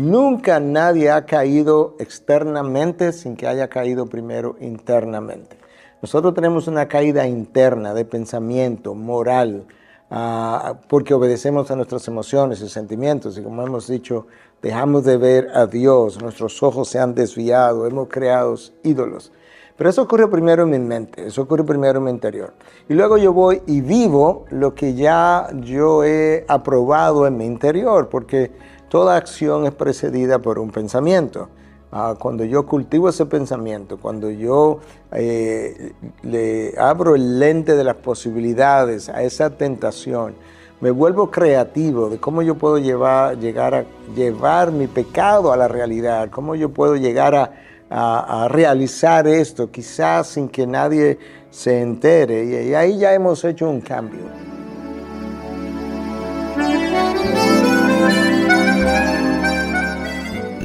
Nunca nadie ha caído externamente sin que haya caído primero internamente. Nosotros tenemos una caída interna de pensamiento, moral, uh, porque obedecemos a nuestras emociones y sentimientos. Y como hemos dicho, dejamos de ver a Dios, nuestros ojos se han desviado, hemos creado ídolos. Pero eso ocurre primero en mi mente, eso ocurre primero en mi interior. Y luego yo voy y vivo lo que ya yo he aprobado en mi interior, porque toda acción es precedida por un pensamiento. Ah, cuando yo cultivo ese pensamiento, cuando yo eh, le abro el lente de las posibilidades a esa tentación, me vuelvo creativo de cómo yo puedo llevar, llegar a llevar mi pecado a la realidad, cómo yo puedo llegar a, a, realizar esto, quizás sin que nadie se entere. Y, ahí ya hemos hecho un cambio.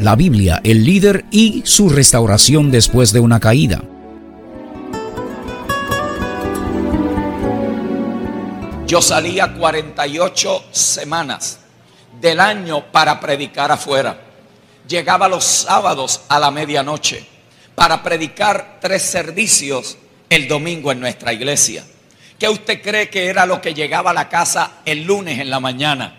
La Biblia, el líder y su restauración después de una caída. Yo salía 48 semanas del año para predicar afuera llegaba los sábados a la medianoche para predicar tres servicios el domingo en nuestra iglesia. ¿Qué usted cree que era lo que llegaba a la casa el lunes en la mañana?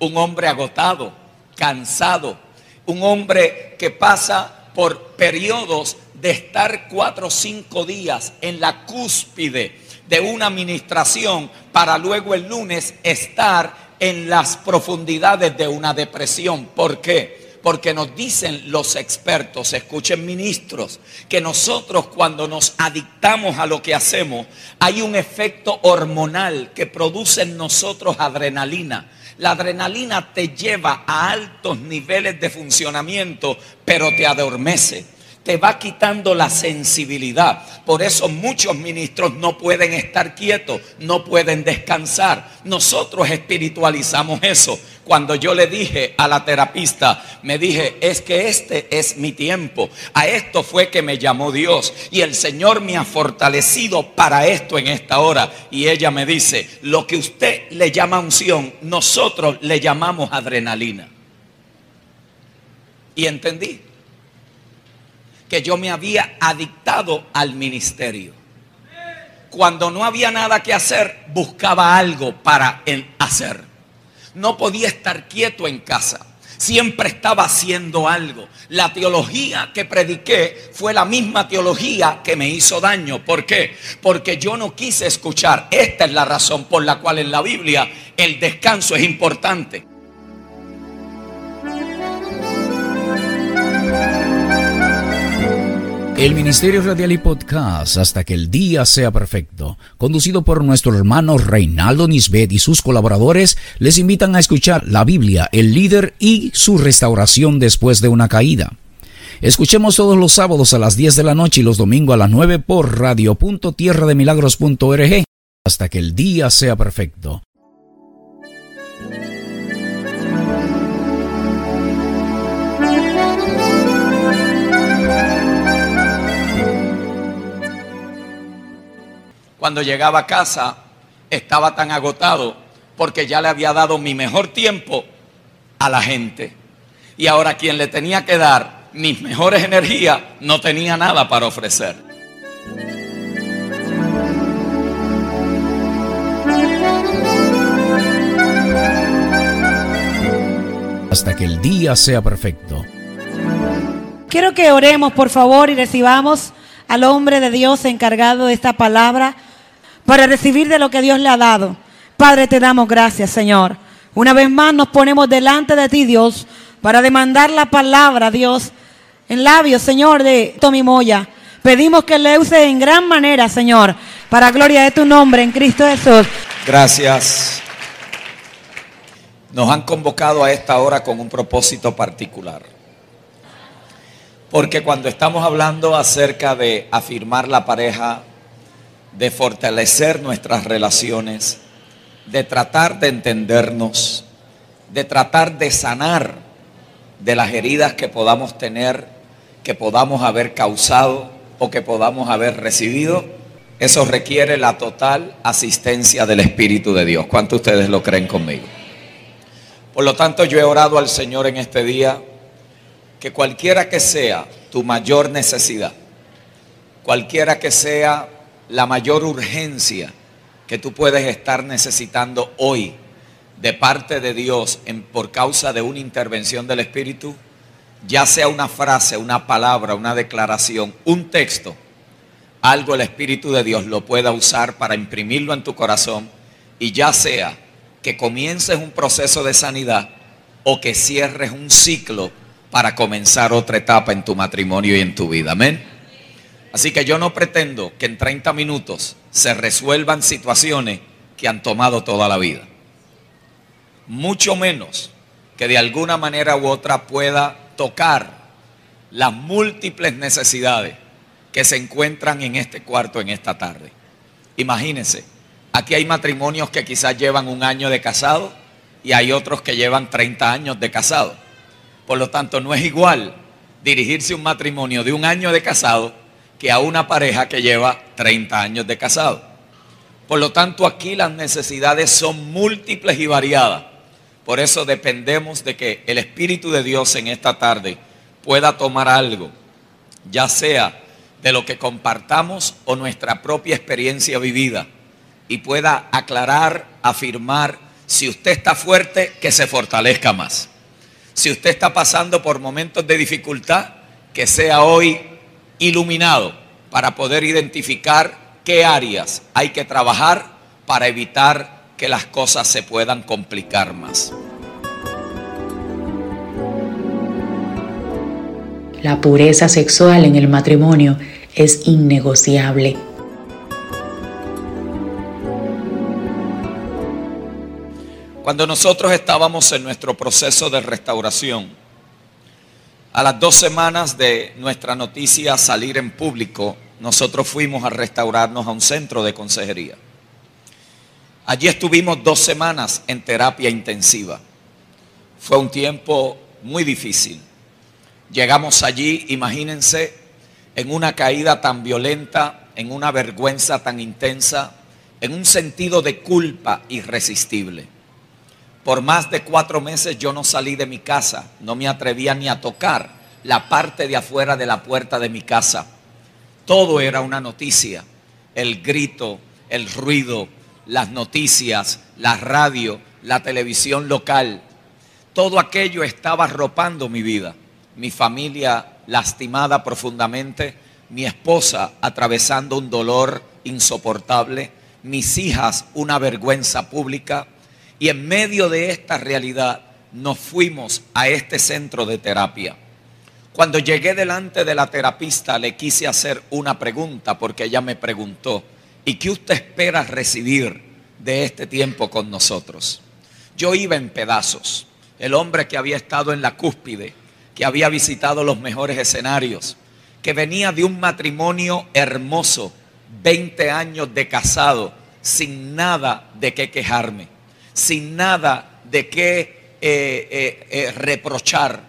Un hombre agotado, cansado, un hombre que pasa por periodos de estar cuatro o cinco días en la cúspide de una administración para luego el lunes estar en las profundidades de una depresión. ¿Por qué? Porque nos dicen los expertos, escuchen ministros, que nosotros cuando nos adictamos a lo que hacemos, hay un efecto hormonal que produce en nosotros adrenalina. La adrenalina te lleva a altos niveles de funcionamiento, pero te adormece te va quitando la sensibilidad. Por eso muchos ministros no pueden estar quietos, no pueden descansar. Nosotros espiritualizamos eso. Cuando yo le dije a la terapista, me dije, es que este es mi tiempo. A esto fue que me llamó Dios y el Señor me ha fortalecido para esto en esta hora. Y ella me dice, lo que usted le llama unción, nosotros le llamamos adrenalina. Y entendí que yo me había adictado al ministerio. Cuando no había nada que hacer, buscaba algo para hacer. No podía estar quieto en casa. Siempre estaba haciendo algo. La teología que prediqué fue la misma teología que me hizo daño. ¿Por qué? Porque yo no quise escuchar. Esta es la razón por la cual en la Biblia el descanso es importante. El Ministerio Radial y Podcast Hasta que el día sea perfecto, conducido por nuestro hermano Reinaldo Nisbet y sus colaboradores, les invitan a escuchar la Biblia, el líder y su restauración después de una caída. Escuchemos todos los sábados a las 10 de la noche y los domingos a las 9 por radio.tierrademilagros.org hasta que el día sea perfecto. Cuando llegaba a casa estaba tan agotado porque ya le había dado mi mejor tiempo a la gente. Y ahora quien le tenía que dar mis mejores energías no tenía nada para ofrecer. Hasta que el día sea perfecto. Quiero que oremos, por favor, y recibamos al hombre de Dios encargado de esta palabra para recibir de lo que Dios le ha dado. Padre, te damos gracias, Señor. Una vez más nos ponemos delante de ti, Dios, para demandar la palabra, Dios, en labios, Señor, de Tommy Moya. Pedimos que le use en gran manera, Señor, para gloria de tu nombre en Cristo Jesús. Gracias. Nos han convocado a esta hora con un propósito particular. Porque cuando estamos hablando acerca de afirmar la pareja, de fortalecer nuestras relaciones, de tratar de entendernos, de tratar de sanar de las heridas que podamos tener, que podamos haber causado o que podamos haber recibido. Eso requiere la total asistencia del Espíritu de Dios. ¿Cuántos ustedes lo creen conmigo? Por lo tanto, yo he orado al Señor en este día que cualquiera que sea tu mayor necesidad, cualquiera que sea la mayor urgencia que tú puedes estar necesitando hoy de parte de Dios por causa de una intervención del Espíritu, ya sea una frase, una palabra, una declaración, un texto, algo el Espíritu de Dios lo pueda usar para imprimirlo en tu corazón y ya sea que comiences un proceso de sanidad o que cierres un ciclo para comenzar otra etapa en tu matrimonio y en tu vida. Amén. Así que yo no pretendo que en 30 minutos se resuelvan situaciones que han tomado toda la vida. Mucho menos que de alguna manera u otra pueda tocar las múltiples necesidades que se encuentran en este cuarto en esta tarde. Imagínense, aquí hay matrimonios que quizás llevan un año de casado y hay otros que llevan 30 años de casado. Por lo tanto, no es igual dirigirse un matrimonio de un año de casado que a una pareja que lleva 30 años de casado. Por lo tanto, aquí las necesidades son múltiples y variadas. Por eso dependemos de que el Espíritu de Dios en esta tarde pueda tomar algo, ya sea de lo que compartamos o nuestra propia experiencia vivida, y pueda aclarar, afirmar, si usted está fuerte, que se fortalezca más. Si usted está pasando por momentos de dificultad, que sea hoy iluminado para poder identificar qué áreas hay que trabajar para evitar que las cosas se puedan complicar más. La pureza sexual en el matrimonio es innegociable. Cuando nosotros estábamos en nuestro proceso de restauración, a las dos semanas de nuestra noticia salir en público, nosotros fuimos a restaurarnos a un centro de consejería. Allí estuvimos dos semanas en terapia intensiva. Fue un tiempo muy difícil. Llegamos allí, imagínense, en una caída tan violenta, en una vergüenza tan intensa, en un sentido de culpa irresistible. Por más de cuatro meses yo no salí de mi casa, no me atrevía ni a tocar la parte de afuera de la puerta de mi casa. Todo era una noticia, el grito, el ruido, las noticias, la radio, la televisión local. Todo aquello estaba arropando mi vida. Mi familia lastimada profundamente, mi esposa atravesando un dolor insoportable, mis hijas una vergüenza pública y en medio de esta realidad nos fuimos a este centro de terapia. Cuando llegué delante de la terapista le quise hacer una pregunta porque ella me preguntó, ¿y qué usted espera recibir de este tiempo con nosotros? Yo iba en pedazos. El hombre que había estado en la cúspide, que había visitado los mejores escenarios, que venía de un matrimonio hermoso, 20 años de casado, sin nada de qué quejarme sin nada de qué eh, eh, eh, reprochar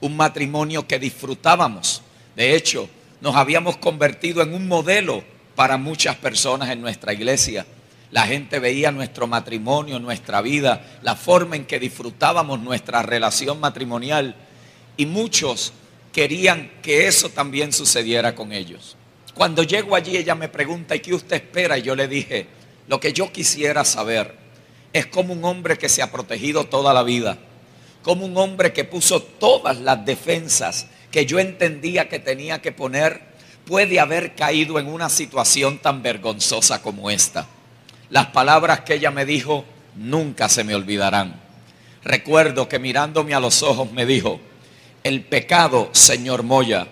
un matrimonio que disfrutábamos. De hecho, nos habíamos convertido en un modelo para muchas personas en nuestra iglesia. La gente veía nuestro matrimonio, nuestra vida, la forma en que disfrutábamos nuestra relación matrimonial y muchos querían que eso también sucediera con ellos. Cuando llego allí ella me pregunta, ¿y qué usted espera? Y yo le dije, lo que yo quisiera saber es como un hombre que se ha protegido toda la vida, como un hombre que puso todas las defensas que yo entendía que tenía que poner, puede haber caído en una situación tan vergonzosa como esta. Las palabras que ella me dijo nunca se me olvidarán. Recuerdo que mirándome a los ojos me dijo, el pecado, señor Moya,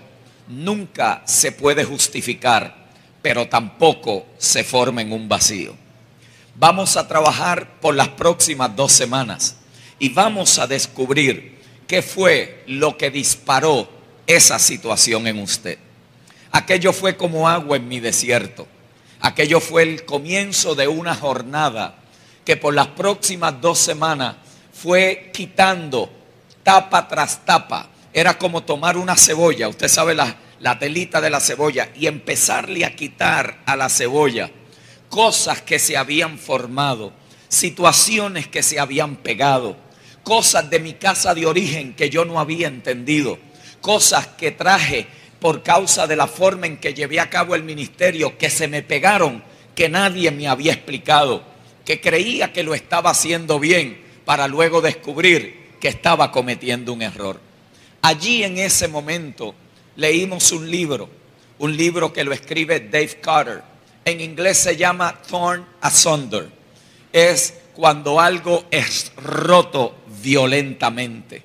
nunca se puede justificar, pero tampoco se forma en un vacío. Vamos a trabajar por las próximas dos semanas y vamos a descubrir qué fue lo que disparó esa situación en usted. Aquello fue como agua en mi desierto. Aquello fue el comienzo de una jornada que por las próximas dos semanas fue quitando tapa tras tapa. Era como tomar una cebolla, usted sabe la, la telita de la cebolla, y empezarle a quitar a la cebolla cosas que se habían formado, situaciones que se habían pegado, cosas de mi casa de origen que yo no había entendido, cosas que traje por causa de la forma en que llevé a cabo el ministerio, que se me pegaron, que nadie me había explicado, que creía que lo estaba haciendo bien, para luego descubrir que estaba cometiendo un error. Allí en ese momento leímos un libro, un libro que lo escribe Dave Carter. En inglés se llama Torn Asunder. Es cuando algo es roto violentamente.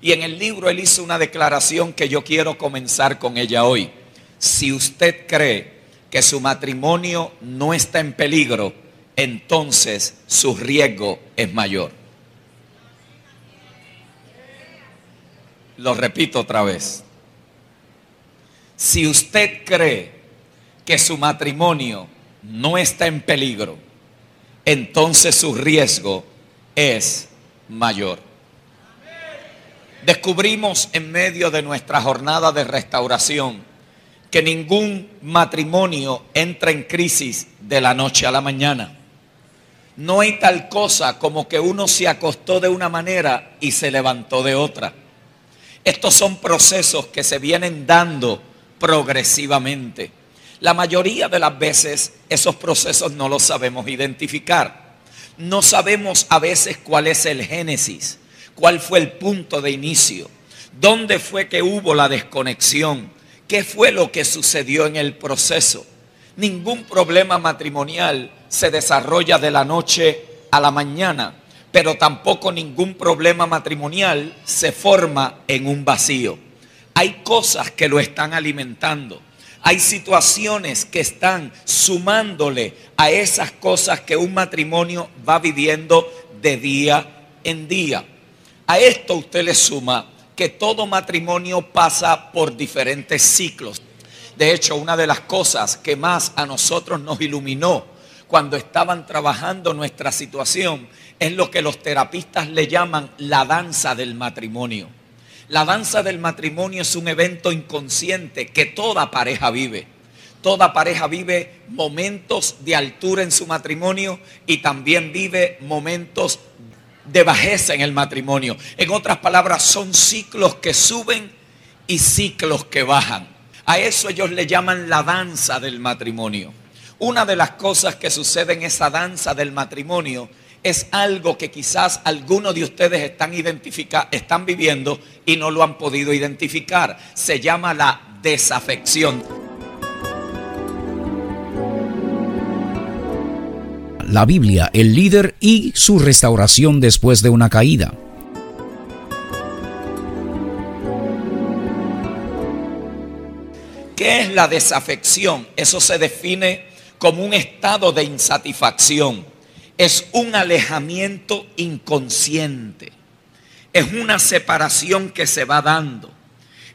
Y en el libro él hizo una declaración que yo quiero comenzar con ella hoy. Si usted cree que su matrimonio no está en peligro, entonces su riesgo es mayor. Lo repito otra vez. Si usted cree que su matrimonio no está en peligro, entonces su riesgo es mayor. Descubrimos en medio de nuestra jornada de restauración que ningún matrimonio entra en crisis de la noche a la mañana. No hay tal cosa como que uno se acostó de una manera y se levantó de otra. Estos son procesos que se vienen dando progresivamente. La mayoría de las veces esos procesos no los sabemos identificar. No sabemos a veces cuál es el génesis cuál fue el punto de inicio, dónde fue que hubo la desconexión, qué fue lo que sucedió en el proceso. Ningún problema matrimonial se desarrolla de la noche a la mañana, pero tampoco ningún problema matrimonial se forma en un vacío. Hay cosas que lo están alimentando. Hay situaciones que están sumándole a esas cosas que un matrimonio va viviendo de día en día. A esto usted le suma que todo matrimonio pasa por diferentes ciclos. De hecho, una de las cosas que más a nosotros nos iluminó cuando estaban trabajando nuestra situación es lo que los terapistas le llaman la danza del matrimonio. La danza del matrimonio es un evento inconsciente que toda pareja vive. Toda pareja vive momentos de altura en su matrimonio y también vive momentos de bajeza en el matrimonio. En otras palabras, son ciclos que suben y ciclos que bajan. A eso ellos le llaman la danza del matrimonio. Una de las cosas que sucede en esa danza del matrimonio es algo que quizás algunos de ustedes están, están viviendo y no lo han podido identificar. Se llama la desafección. la Biblia, el líder y su restauración después de una caída. ¿Qué es la desafección? Eso se define como un estado de insatisfacción. Es un alejamiento inconsciente. Es una separación que se va dando.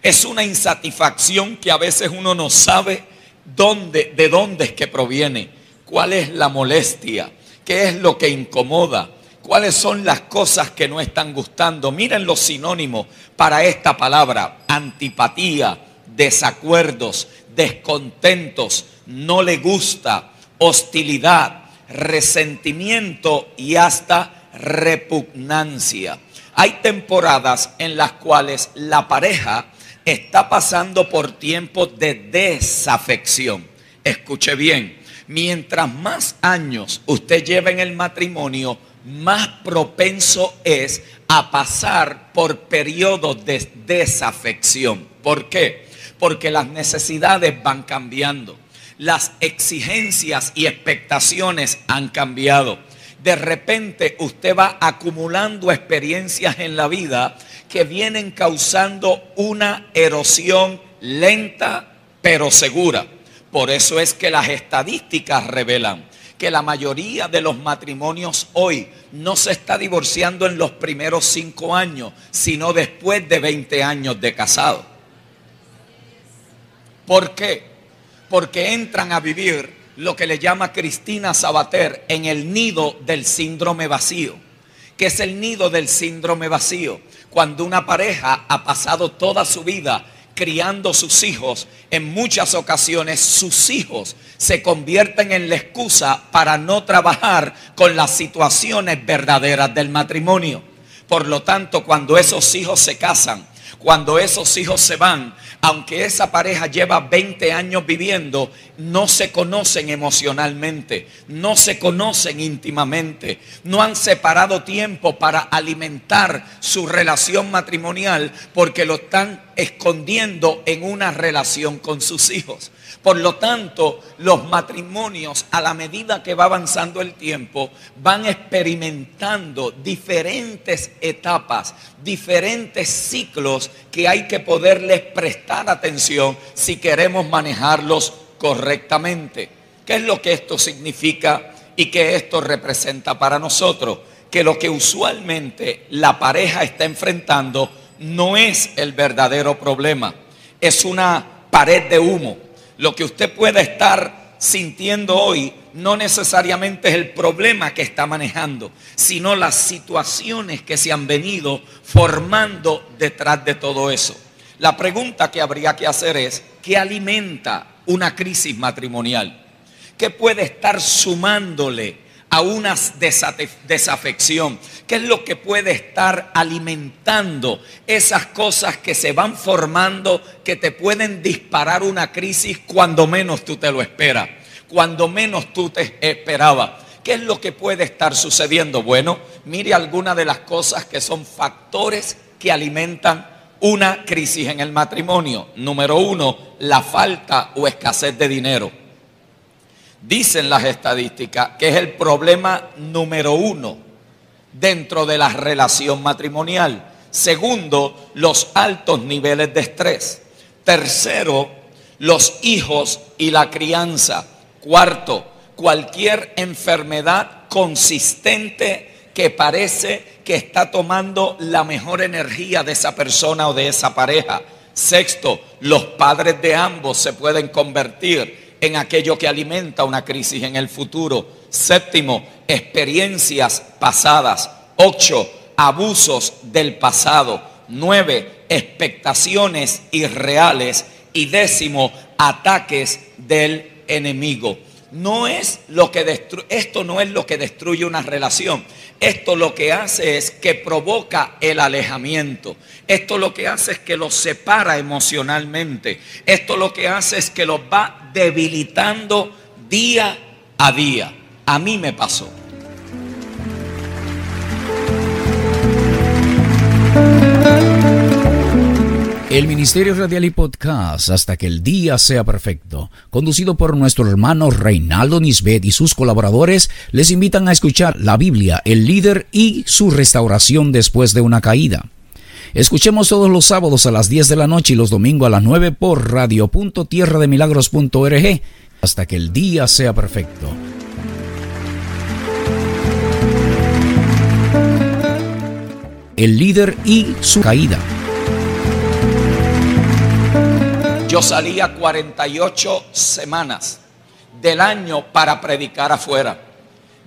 Es una insatisfacción que a veces uno no sabe de dónde es que proviene cuál es la molestia, qué es lo que incomoda, cuáles son las cosas que no están gustando. Miren los sinónimos para esta palabra, antipatía, desacuerdos, descontentos, no le gusta, hostilidad, resentimiento y hasta repugnancia. Hay temporadas en las cuales la pareja está pasando por tiempos de desafección. Escuche bien, mientras más años usted lleva en el matrimonio, más propenso es a pasar por periodos de desafección. ¿Por qué? Porque las necesidades van cambiando, las exigencias y expectaciones han cambiado. De repente usted va acumulando experiencias en la vida que vienen causando una erosión lenta pero segura. Por eso es que las estadísticas revelan que la mayoría de los matrimonios hoy no se está divorciando en los primeros cinco años, sino después de 20 años de casado. ¿Por qué? Porque entran a vivir lo que le llama Cristina Sabater en el nido del síndrome vacío. que es el nido del síndrome vacío? Cuando una pareja ha pasado toda su vida criando sus hijos, en muchas ocasiones sus hijos se convierten en la excusa para no trabajar con las situaciones verdaderas del matrimonio. Por lo tanto, cuando esos hijos se casan, cuando esos hijos se van, aunque esa pareja lleva 20 años viviendo, no se conocen emocionalmente, no se conocen íntimamente, no han separado tiempo para alimentar su relación matrimonial porque lo están escondiendo en una relación con sus hijos. Por lo tanto, los matrimonios, a la medida que va avanzando el tiempo, van experimentando diferentes etapas, diferentes ciclos que hay que poderles prestar atención si queremos manejarlos correctamente. ¿Qué es lo que esto significa y qué esto representa para nosotros? Que lo que usualmente la pareja está enfrentando no es el verdadero problema, es una pared de humo lo que usted pueda estar sintiendo hoy no necesariamente es el problema que está manejando, sino las situaciones que se han venido formando detrás de todo eso. La pregunta que habría que hacer es, ¿qué alimenta una crisis matrimonial? ¿Qué puede estar sumándole a una desafección? ¿Qué es lo que puede estar alimentando esas cosas que se van formando que te pueden disparar una crisis cuando menos tú te lo esperas, cuando menos tú te esperabas? ¿Qué es lo que puede estar sucediendo? Bueno, mire algunas de las cosas que son factores que alimentan una crisis en el matrimonio. Número uno, la falta o escasez de dinero. Dicen las estadísticas que es el problema número uno dentro de la relación matrimonial. Segundo, los altos niveles de estrés. Tercero, los hijos y la crianza. Cuarto, cualquier enfermedad consistente que parece que está tomando la mejor energía de esa persona o de esa pareja. Sexto, los padres de ambos se pueden convertir en aquello que alimenta una crisis en el futuro. Séptimo, experiencias pasadas. Ocho, abusos del pasado. Nueve, expectaciones irreales. Y décimo, ataques del enemigo. No es lo que esto no es lo que destruye una relación. Esto lo que hace es que provoca el alejamiento. Esto lo que hace es que los separa emocionalmente. Esto lo que hace es que los va debilitando día a día. A mí me pasó. El Ministerio Radial y Podcast Hasta que el día sea perfecto, conducido por nuestro hermano Reinaldo Nisbet y sus colaboradores, les invitan a escuchar la Biblia, el líder y su restauración después de una caída. Escuchemos todos los sábados a las 10 de la noche y los domingos a las 9 por radio.tierrademilagros.org hasta que el día sea perfecto. El líder y su caída. Yo salía 48 semanas del año para predicar afuera.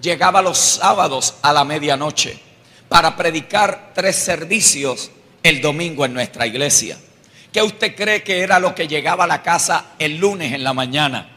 Llegaba los sábados a la medianoche para predicar tres servicios el domingo en nuestra iglesia. ¿Qué usted cree que era lo que llegaba a la casa el lunes en la mañana?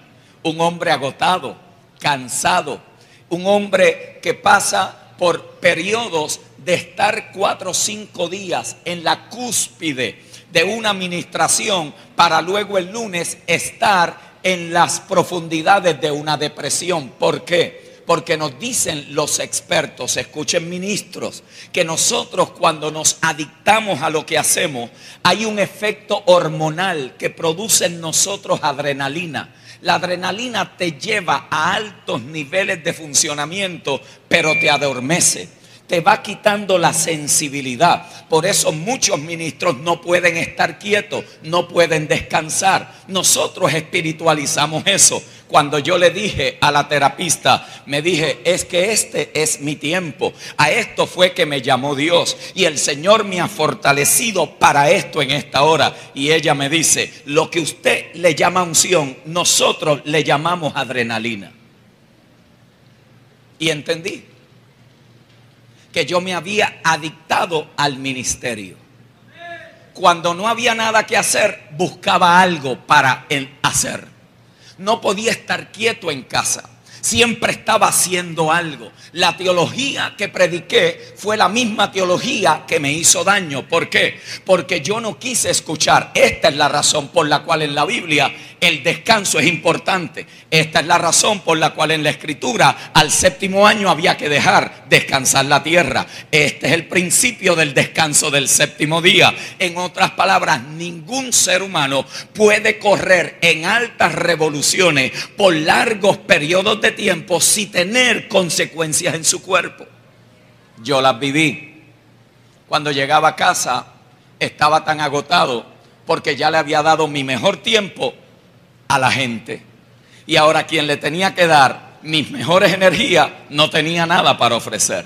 Un hombre agotado, cansado, un hombre que pasa por periodos de estar cuatro o cinco días en la cúspide de una administración para luego el lunes estar en las profundidades de una depresión. ¿Por qué? Porque nos dicen los expertos, escuchen ministros, que nosotros cuando nos adictamos a lo que hacemos, hay un efecto hormonal que produce en nosotros adrenalina. La adrenalina te lleva a altos niveles de funcionamiento, pero te adormece te va quitando la sensibilidad. Por eso muchos ministros no pueden estar quietos, no pueden descansar. Nosotros espiritualizamos eso. Cuando yo le dije a la terapista, me dije, es que este es mi tiempo. A esto fue que me llamó Dios. Y el Señor me ha fortalecido para esto en esta hora. Y ella me dice, lo que usted le llama unción, nosotros le llamamos adrenalina. Y entendí que yo me había adictado al ministerio. Cuando no había nada que hacer, buscaba algo para hacer. No podía estar quieto en casa. Siempre estaba haciendo algo. La teología que prediqué fue la misma teología que me hizo daño. ¿Por qué? Porque yo no quise escuchar. Esta es la razón por la cual en la Biblia el descanso es importante. Esta es la razón por la cual en la escritura al séptimo año había que dejar descansar la tierra. Este es el principio del descanso del séptimo día. En otras palabras, ningún ser humano puede correr en altas revoluciones por largos periodos de tiempo sin tener consecuencias en su cuerpo. Yo las viví. Cuando llegaba a casa estaba tan agotado porque ya le había dado mi mejor tiempo a la gente. Y ahora quien le tenía que dar mis mejores energías no tenía nada para ofrecer.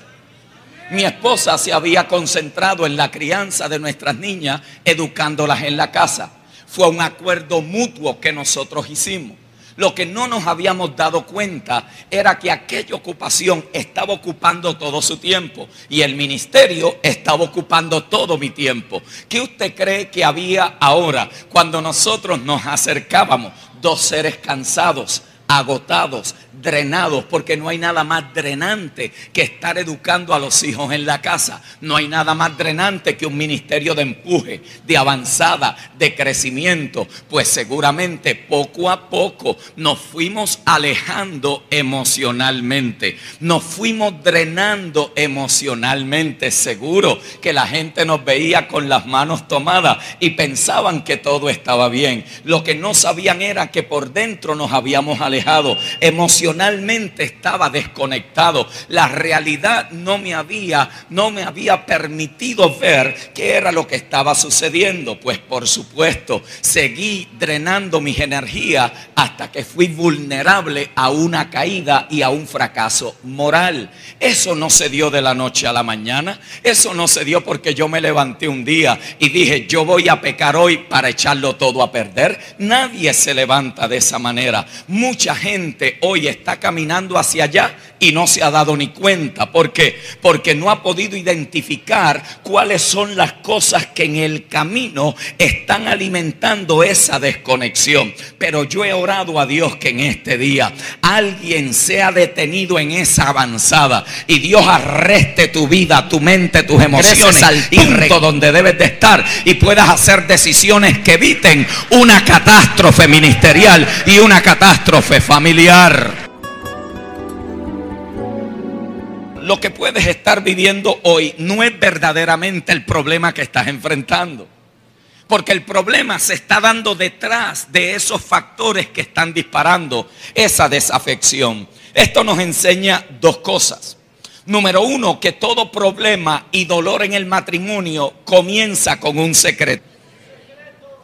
Mi esposa se había concentrado en la crianza de nuestras niñas, educándolas en la casa. Fue un acuerdo mutuo que nosotros hicimos. Lo que no nos habíamos dado cuenta era que aquella ocupación estaba ocupando todo su tiempo y el ministerio estaba ocupando todo mi tiempo. ¿Qué usted cree que había ahora cuando nosotros nos acercábamos? Dos seres cansados, agotados, drenados, porque no hay nada más drenante que estar educando a los hijos en la casa. No hay nada más drenante que un ministerio de empuje, de avanzada, de crecimiento. Pues seguramente poco a poco nos fuimos alejando emocionalmente, nos fuimos drenando emocionalmente. Seguro que la gente nos veía con las manos tomadas y pensaban que todo estaba bien. Lo que no sabían era que por dentro nos habíamos alejado emocionalmente emocionalmente estaba desconectado. La realidad no me había, no me había permitido ver qué era lo que estaba sucediendo. Pues por supuesto, seguí drenando mis energías hasta que fui vulnerable a una caída y a un fracaso moral. Eso no se dio de la noche a la mañana. Eso no se dio porque yo me levanté un día y dije, yo voy a pecar hoy para echarlo todo a perder. Nadie se levanta de esa manera. Mucha gente hoy está está caminando hacia allá y no se ha dado ni cuenta. ¿Por qué? Porque no ha podido identificar cuáles son las cosas que en el camino están alimentando esa desconexión. Pero yo he orado a Dios que en este día alguien sea detenido en esa avanzada y Dios arreste tu vida, tu mente, tus emociones al punto donde debes de estar y puedas hacer decisiones que eviten una catástrofe ministerial y una catástrofe familiar. Lo que puedes estar viviendo hoy no es verdaderamente el problema que estás enfrentando. Porque el problema se está dando detrás de esos factores que están disparando esa desafección. Esto nos enseña dos cosas. Número uno, que todo problema y dolor en el matrimonio comienza con un secreto.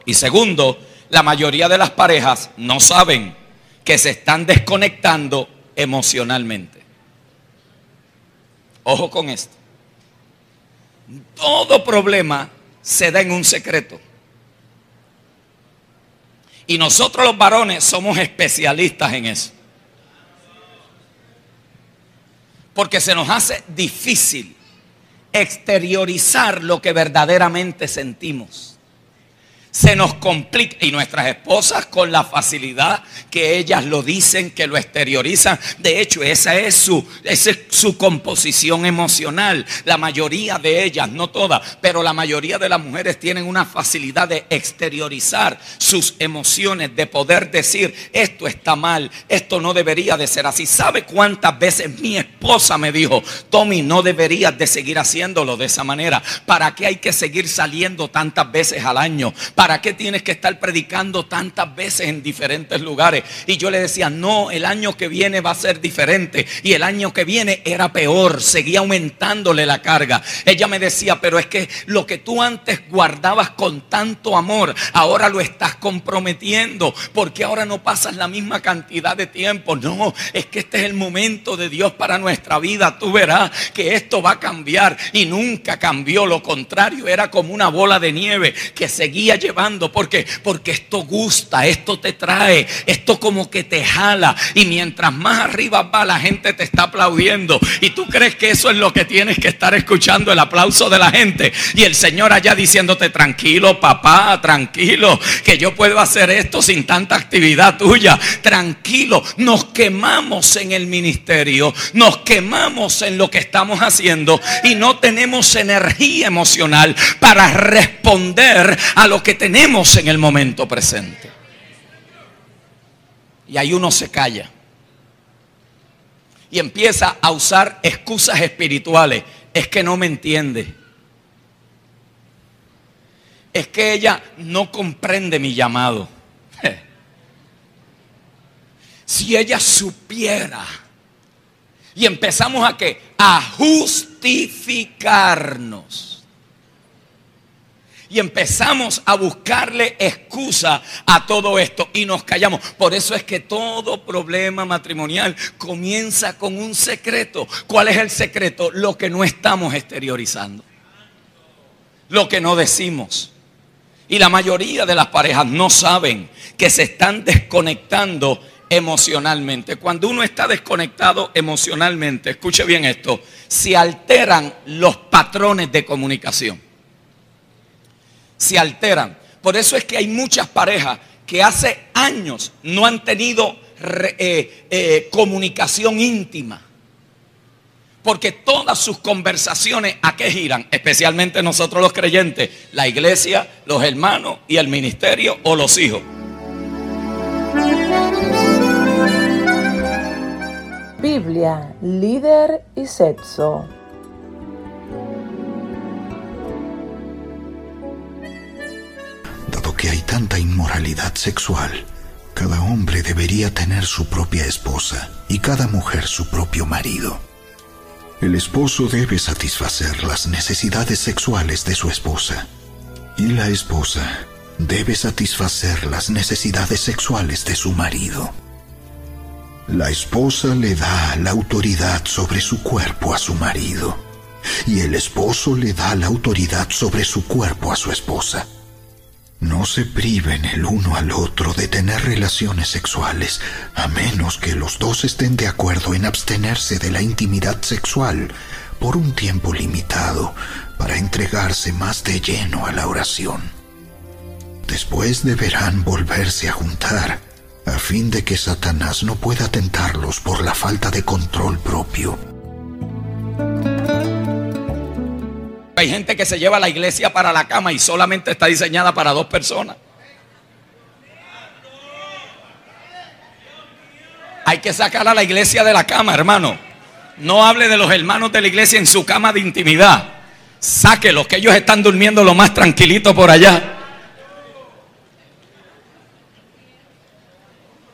Y segundo, la mayoría de las parejas no saben que se están desconectando emocionalmente. Ojo con esto. Todo problema se da en un secreto. Y nosotros los varones somos especialistas en eso. Porque se nos hace difícil exteriorizar lo que verdaderamente sentimos se nos complica. Y nuestras esposas con la facilidad que ellas lo dicen, que lo exteriorizan. De hecho, esa es su, esa es su composición emocional. La mayoría de ellas, no todas, pero la mayoría de las mujeres tienen una facilidad de exteriorizar sus emociones, de poder decir, esto está mal, esto no debería de ser así. ¿Sabe cuántas veces mi esposa me dijo, Tommy, no deberías de seguir haciéndolo de esa manera? ¿Para qué hay que seguir saliendo tantas veces al año? ¿Para qué tienes que estar predicando tantas veces en diferentes lugares? Y yo le decía, no, el año que viene va a ser diferente. Y el año que viene era peor, seguía aumentándole la carga. Ella me decía, pero es que lo que tú antes guardabas con tanto amor, ahora lo estás comprometiendo. Porque ahora no pasas la misma cantidad de tiempo. No, es que este es el momento de Dios para nuestra vida. Tú verás que esto va a cambiar. Y nunca cambió. Lo contrario, era como una bola de nieve que seguía llevando llevando. ¿Por qué? Porque esto gusta, esto te trae, esto como que te jala. Y mientras más arriba va, la gente te está aplaudiendo. Y tú crees que eso es lo que tienes que estar escuchando, el aplauso de la gente. Y el Señor allá diciéndote, tranquilo, papá, tranquilo, que yo puedo hacer esto sin tanta actividad tuya. Tranquilo, nos quemamos en el ministerio, nos quemamos en lo que estamos haciendo y no tenemos energía emocional para responder a lo que tenemos en el momento presente. Y ahí uno se calla. Y empieza a usar excusas espirituales. Es que no me entiende. Es que ella no comprende mi llamado. Si ella supiera. Y empezamos a qué? A justificarnos y empezamos a buscarle excusa a todo esto y nos callamos. Por eso es que todo problema matrimonial comienza con un secreto. ¿Cuál es el secreto? Lo que no estamos exteriorizando. Lo que no decimos. Y la mayoría de las parejas no saben que se están desconectando emocionalmente. Cuando uno está desconectado emocionalmente, escuche bien esto, se alteran los patrones de comunicación se alteran. Por eso es que hay muchas parejas que hace años no han tenido eh, eh, comunicación íntima. Porque todas sus conversaciones a qué giran, especialmente nosotros los creyentes, la iglesia, los hermanos y el ministerio o los hijos. Biblia, líder y sexo. Que hay tanta inmoralidad sexual, cada hombre debería tener su propia esposa y cada mujer su propio marido. El esposo debe satisfacer las necesidades sexuales de su esposa y la esposa debe satisfacer las necesidades sexuales de su marido. La esposa le da la autoridad sobre su cuerpo a su marido y el esposo le da la autoridad sobre su cuerpo a su esposa. No se priven el uno al otro de tener relaciones sexuales, a menos que los dos estén de acuerdo en abstenerse de la intimidad sexual por un tiempo limitado para entregarse más de lleno a la oración. Después deberán volverse a juntar, a fin de que Satanás no pueda tentarlos por la falta de control propio. Hay gente que se lleva la iglesia para la cama y solamente está diseñada para dos personas. Hay que sacar a la iglesia de la cama, hermano. No hable de los hermanos de la iglesia en su cama de intimidad. Sáquelos, que ellos están durmiendo lo más tranquilito por allá.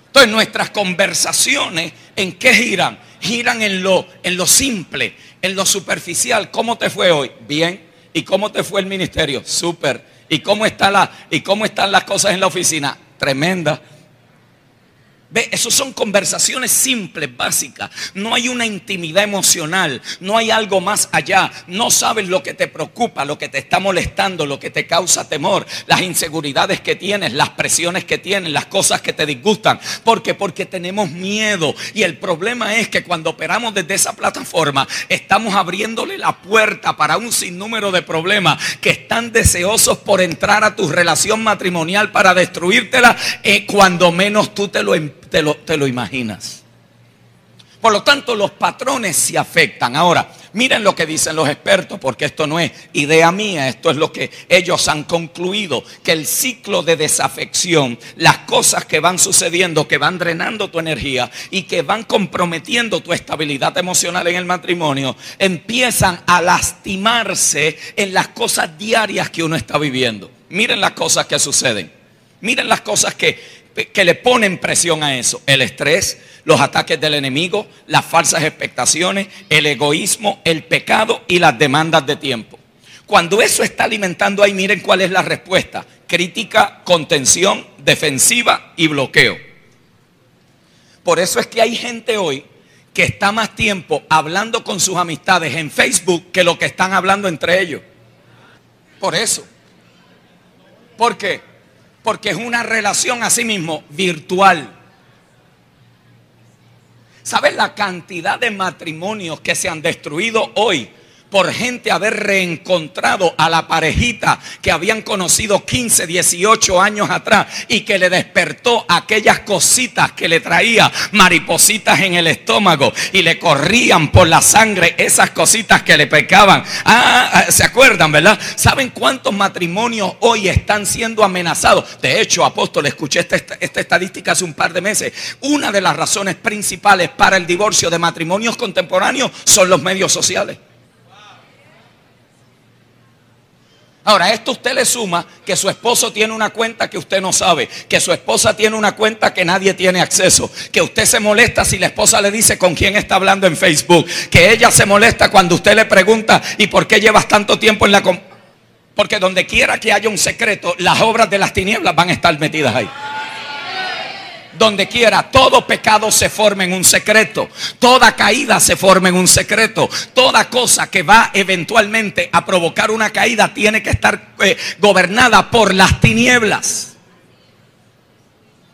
Entonces nuestras conversaciones, ¿en qué giran? Giran en lo, en lo simple, en lo superficial, ¿cómo te fue hoy? Bien. ¿Y cómo te fue el ministerio? Súper. ¿Y cómo, está la, ¿Y cómo están las cosas en la oficina? Tremenda. Ve, eso son conversaciones simples, básicas. No hay una intimidad emocional, no hay algo más allá. No sabes lo que te preocupa, lo que te está molestando, lo que te causa temor, las inseguridades que tienes, las presiones que tienes, las cosas que te disgustan. ¿Por qué? Porque tenemos miedo. Y el problema es que cuando operamos desde esa plataforma, estamos abriéndole la puerta para un sinnúmero de problemas que están deseosos por entrar a tu relación matrimonial para destruírtela eh, cuando menos tú te lo te lo, te lo imaginas. Por lo tanto, los patrones se afectan. Ahora, miren lo que dicen los expertos, porque esto no es idea mía, esto es lo que ellos han concluido, que el ciclo de desafección, las cosas que van sucediendo, que van drenando tu energía y que van comprometiendo tu estabilidad emocional en el matrimonio, empiezan a lastimarse en las cosas diarias que uno está viviendo. Miren las cosas que suceden. Miren las cosas que que le ponen presión a eso. El estrés, los ataques del enemigo, las falsas expectaciones, el egoísmo, el pecado y las demandas de tiempo. Cuando eso está alimentando ahí, miren cuál es la respuesta. Crítica, contención, defensiva y bloqueo. Por eso es que hay gente hoy que está más tiempo hablando con sus amistades en Facebook que lo que están hablando entre ellos. Por eso. ¿Por qué? Porque es una relación a sí mismo virtual. ¿Sabes la cantidad de matrimonios que se han destruido hoy por gente haber reencontrado a la parejita que habían conocido 15, 18 años atrás y que le despertó aquellas cositas que le traía maripositas en el estómago y le corrían por la sangre esas cositas que le pecaban. Ah, ah ¿se acuerdan, verdad? ¿Saben cuántos matrimonios hoy están siendo amenazados? De hecho, apóstol, escuché esta, esta estadística hace un par de meses. Una de las razones principales para el divorcio de matrimonios contemporáneos son los medios sociales. Ahora, esto usted le suma que su esposo tiene una cuenta que usted no sabe, que su esposa tiene una cuenta que nadie tiene acceso, que usted se molesta si la esposa le dice con quién está hablando en Facebook, que ella se molesta cuando usted le pregunta y por qué llevas tanto tiempo en la... Porque donde quiera que haya un secreto, las obras de las tinieblas van a estar metidas ahí donde quiera, todo pecado se forma en un secreto, toda caída se forma en un secreto, toda cosa que va eventualmente a provocar una caída tiene que estar eh, gobernada por las tinieblas.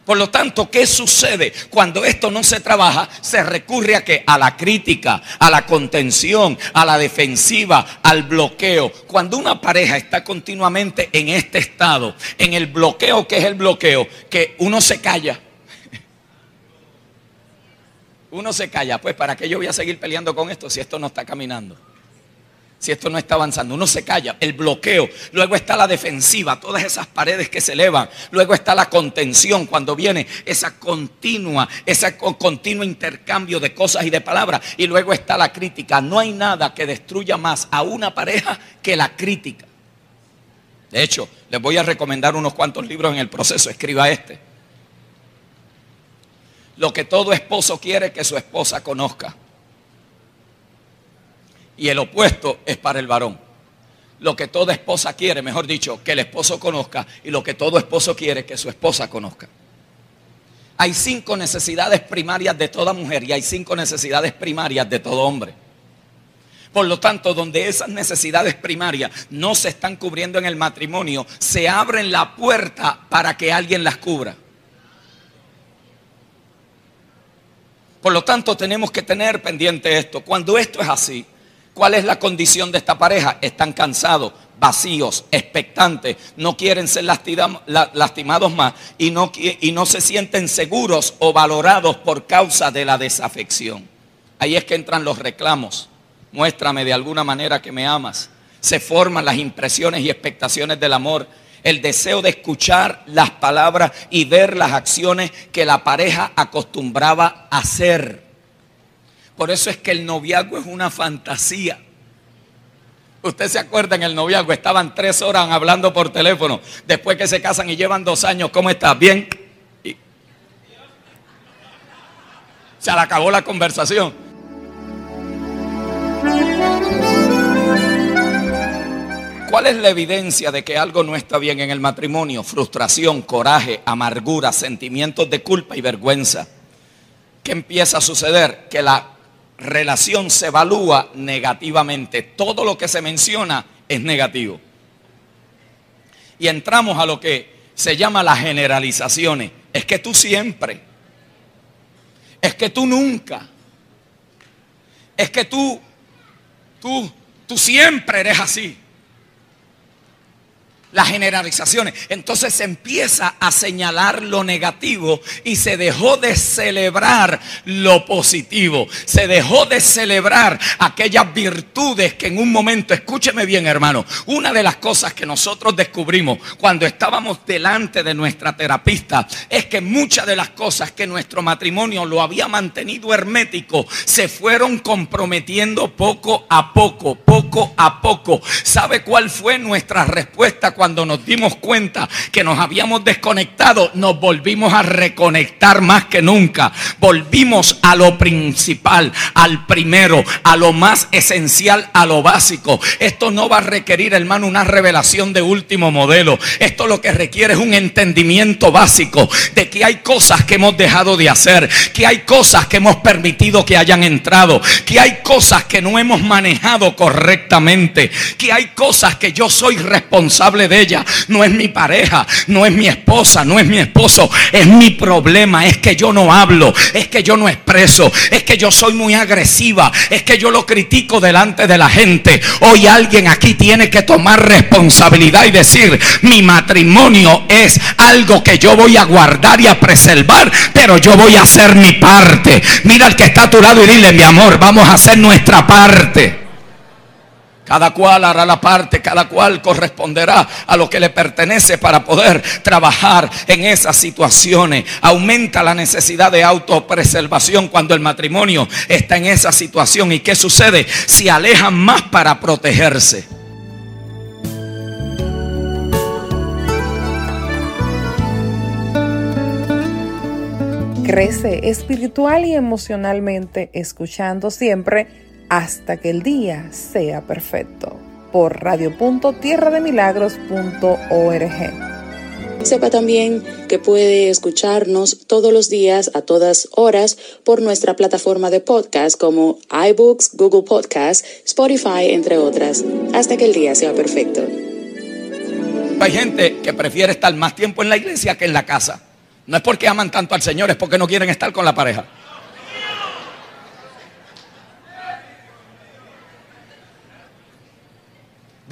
Por lo tanto, ¿qué sucede cuando esto no se trabaja? Se recurre a qué? A la crítica, a la contención, a la defensiva, al bloqueo. Cuando una pareja está continuamente en este estado, en el bloqueo, ¿qué es el bloqueo? Que uno se calla uno se calla, pues ¿para qué yo voy a seguir peleando con esto si esto no está caminando? Si esto no está avanzando, uno se calla, el bloqueo, luego está la defensiva, todas esas paredes que se elevan, luego está la contención cuando viene esa continua, ese continuo intercambio de cosas y de palabras, y luego está la crítica. No hay nada que destruya más a una pareja que la crítica. De hecho, les voy a recomendar unos cuantos libros en el proceso, escriba este lo que todo esposo quiere que su esposa conozca. Y el opuesto es para el varón. Lo que toda esposa quiere, mejor dicho, que el esposo conozca y lo que todo esposo quiere que su esposa conozca. Hay cinco necesidades primarias de toda mujer y hay cinco necesidades primarias de todo hombre. Por lo tanto, donde esas necesidades primarias no se están cubriendo en el matrimonio, se abren la puerta para que alguien las cubra. Por lo tanto, tenemos que tener pendiente esto. Cuando esto es así, ¿cuál es la condición de esta pareja? Están cansados, vacíos, expectantes, no quieren ser lastimados más y no, y no se sienten seguros o valorados por causa de la desafección. Ahí es que entran los reclamos. Muéstrame de alguna manera que me amas. Se forman las impresiones y expectaciones del amor el deseo de escuchar las palabras y ver las acciones que la pareja acostumbraba a hacer. Por eso es que el noviazgo es una fantasía. Usted se acuerda en el noviazgo, estaban tres horas hablando por teléfono. Después que se casan y llevan dos años, ¿cómo estás? ¿Bien? se le acabó la conversación. ¿Cuál es la evidencia de que algo no está bien en el matrimonio? Frustración, coraje, amargura, sentimientos de culpa y vergüenza. ¿Qué empieza a suceder? Que la relación se evalúa negativamente. Todo lo que se menciona es negativo. Y entramos a lo que se llama las generalizaciones. Es que tú siempre. Es que tú nunca. Es que tú, tú, tú siempre eres así las generalizaciones. Entonces se empieza a señalar lo negativo y se dejó de celebrar lo positivo. Se dejó de celebrar aquellas virtudes que en un momento, escúcheme bien hermano, una de las cosas que nosotros descubrimos cuando estábamos delante de nuestra terapista es que muchas de las cosas que nuestro matrimonio lo había mantenido hermético se fueron comprometiendo poco a poco, poco a poco. ¿Sabe cuál fue nuestra respuesta cuando nos dimos cuenta que nos habíamos desconectado, nos volvimos a reconectar más que nunca. Volvimos a lo principal, al primero, a lo más esencial, a lo básico. Esto no va a requerir, hermano, una revelación de último modelo. Esto lo que requiere es un entendimiento básico de que hay cosas que hemos dejado de hacer, que hay cosas que hemos permitido que hayan entrado, que hay cosas que no hemos manejado correctamente que hay cosas que yo soy responsable de ellas. No es mi pareja, no es mi esposa, no es mi esposo, es mi problema, es que yo no hablo, es que yo no expreso, es que yo soy muy agresiva, es que yo lo critico delante de la gente. Hoy alguien aquí tiene que tomar responsabilidad y decir, mi matrimonio es algo que yo voy a guardar y a preservar, pero yo voy a hacer mi parte. Mira al que está a tu lado y dile, mi amor, vamos a hacer nuestra parte. Cada cual hará la parte, cada cual corresponderá a lo que le pertenece para poder trabajar en esas situaciones. Aumenta la necesidad de autopreservación cuando el matrimonio está en esa situación. ¿Y qué sucede? Se alejan más para protegerse. Crece espiritual y emocionalmente escuchando siempre hasta que el día sea perfecto. Por radio.tierrademilagros.org. Sepa también que puede escucharnos todos los días a todas horas por nuestra plataforma de podcast como iBooks, Google Podcast, Spotify, entre otras, hasta que el día sea perfecto. Hay gente que prefiere estar más tiempo en la iglesia que en la casa. No es porque aman tanto al Señor, es porque no quieren estar con la pareja.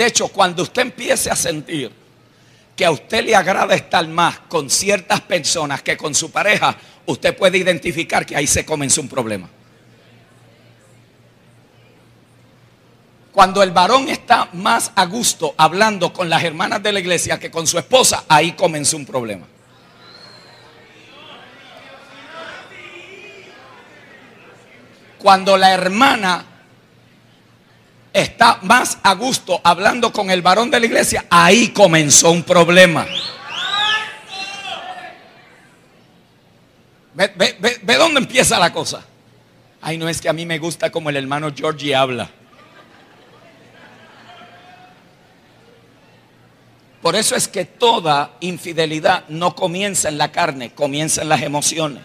De hecho, cuando usted empiece a sentir que a usted le agrada estar más con ciertas personas que con su pareja, usted puede identificar que ahí se comenzó un problema. Cuando el varón está más a gusto hablando con las hermanas de la iglesia que con su esposa, ahí comenzó un problema. Cuando la hermana está más a gusto hablando con el varón de la iglesia, ahí comenzó un problema. Ve, dónde empieza la cosa. Ay, no es que a mí me gusta como el hermano Georgie habla. Por eso es que toda infidelidad no comienza en la carne, comienza en las emociones.